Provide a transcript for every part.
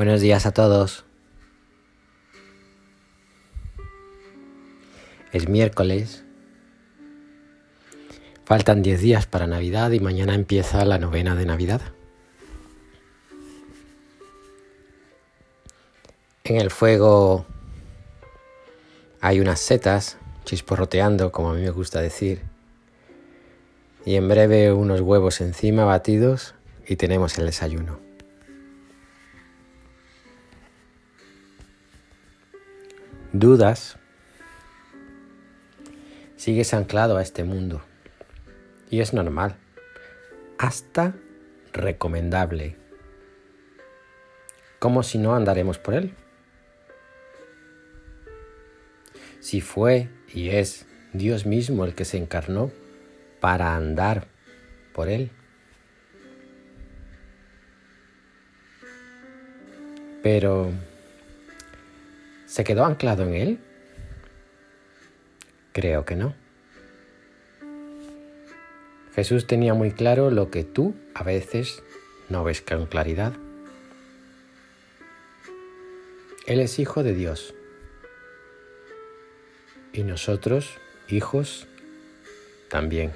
Buenos días a todos. Es miércoles. Faltan 10 días para Navidad y mañana empieza la novena de Navidad. En el fuego hay unas setas chisporroteando, como a mí me gusta decir, y en breve unos huevos encima batidos y tenemos el desayuno. Dudas, sigues anclado a este mundo y es normal, hasta recomendable, como si no andaremos por él. Si fue y es Dios mismo el que se encarnó para andar por él. Pero, ¿se quedó anclado en él? Creo que no. Jesús tenía muy claro lo que tú a veces no ves con claridad. Él es hijo de Dios. Y nosotros, hijos, también.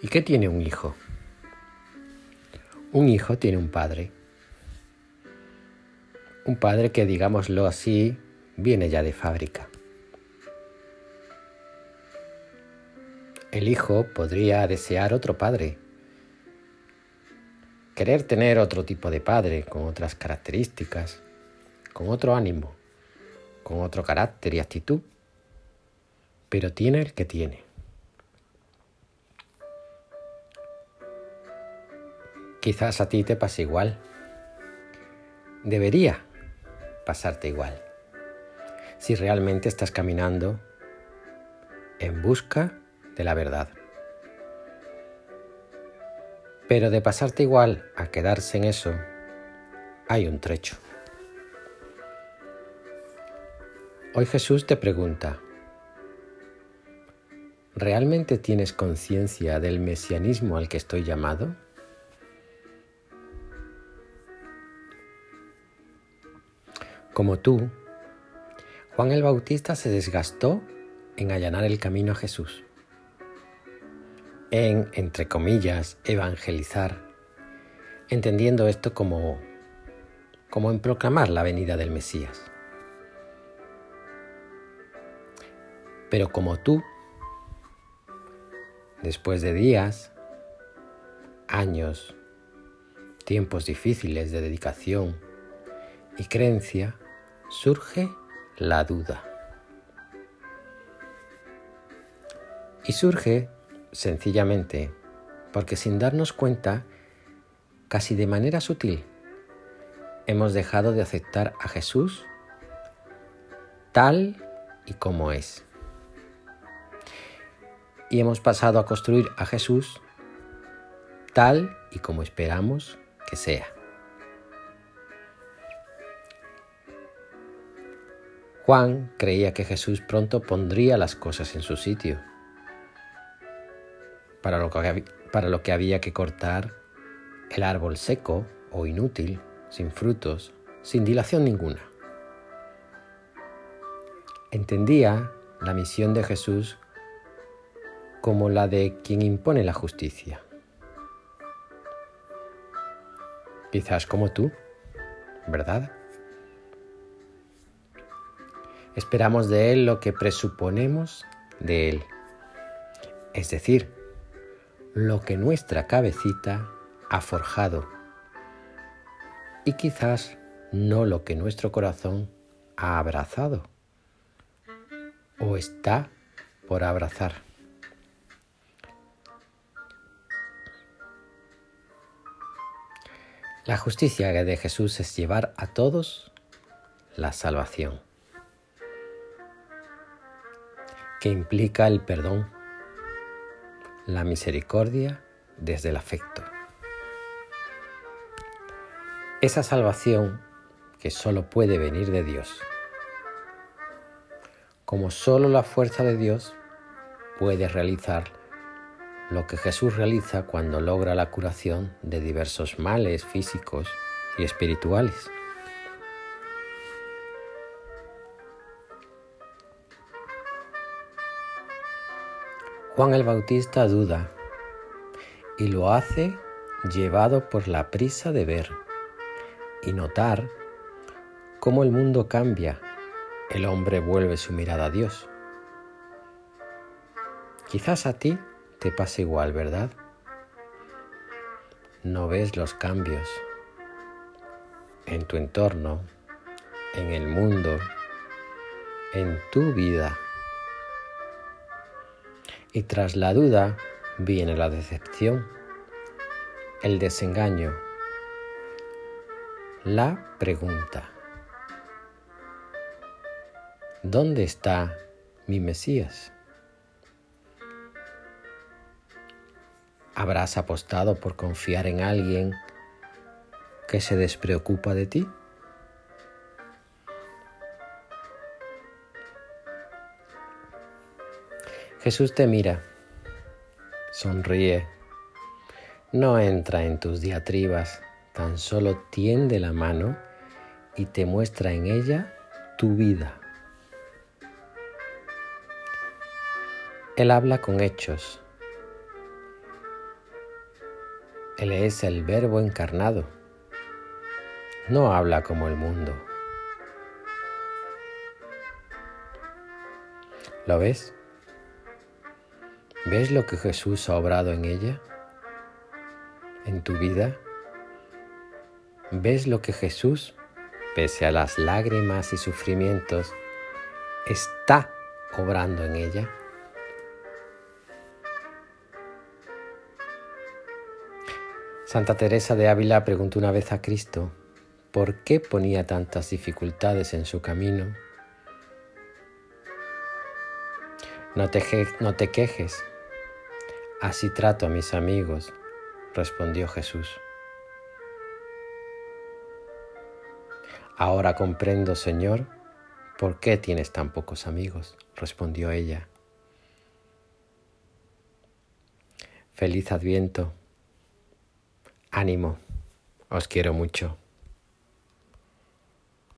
¿Y qué tiene un hijo? Un hijo tiene un padre. Un padre que, digámoslo así, viene ya de fábrica. El hijo podría desear otro padre, querer tener otro tipo de padre, con otras características, con otro ánimo, con otro carácter y actitud, pero tiene el que tiene. Quizás a ti te pase igual. Debería pasarte igual. Si realmente estás caminando en busca de la verdad. Pero de pasarte igual a quedarse en eso, hay un trecho. Hoy Jesús te pregunta, ¿realmente tienes conciencia del mesianismo al que estoy llamado? Como tú, Juan el Bautista se desgastó en allanar el camino a Jesús, en, entre comillas, evangelizar, entendiendo esto como, como en proclamar la venida del Mesías. Pero como tú, después de días, años, tiempos difíciles de dedicación y creencia, surge la duda. Y surge sencillamente porque sin darnos cuenta, casi de manera sutil, hemos dejado de aceptar a Jesús tal y como es. Y hemos pasado a construir a Jesús tal y como esperamos que sea. Juan creía que Jesús pronto pondría las cosas en su sitio. Para lo, que, para lo que había que cortar el árbol seco o inútil, sin frutos, sin dilación ninguna. Entendía la misión de Jesús como la de quien impone la justicia. Quizás como tú, ¿verdad? Esperamos de Él lo que presuponemos de Él, es decir, lo que nuestra cabecita ha forjado y quizás no lo que nuestro corazón ha abrazado o está por abrazar. La justicia de Jesús es llevar a todos la salvación. Que implica el perdón, la misericordia desde el afecto. Esa salvación que solo puede venir de Dios. Como solo la fuerza de Dios puede realizar lo que Jesús realiza cuando logra la curación de diversos males físicos y espirituales. Juan el Bautista duda y lo hace llevado por la prisa de ver y notar cómo el mundo cambia, el hombre vuelve su mirada a Dios. Quizás a ti te pase igual, ¿verdad? No ves los cambios en tu entorno, en el mundo, en tu vida. Y tras la duda viene la decepción, el desengaño, la pregunta. ¿Dónde está mi Mesías? ¿Habrás apostado por confiar en alguien que se despreocupa de ti? Jesús te mira, sonríe, no entra en tus diatribas, tan solo tiende la mano y te muestra en ella tu vida. Él habla con hechos. Él es el verbo encarnado. No habla como el mundo. ¿Lo ves? ¿Ves lo que Jesús ha obrado en ella? ¿En tu vida? ¿Ves lo que Jesús, pese a las lágrimas y sufrimientos, está obrando en ella? Santa Teresa de Ávila preguntó una vez a Cristo, ¿por qué ponía tantas dificultades en su camino? No te, no te quejes, Así trato a mis amigos, respondió Jesús. Ahora comprendo, Señor, por qué tienes tan pocos amigos, respondió ella. Feliz adviento. Ánimo, os quiero mucho.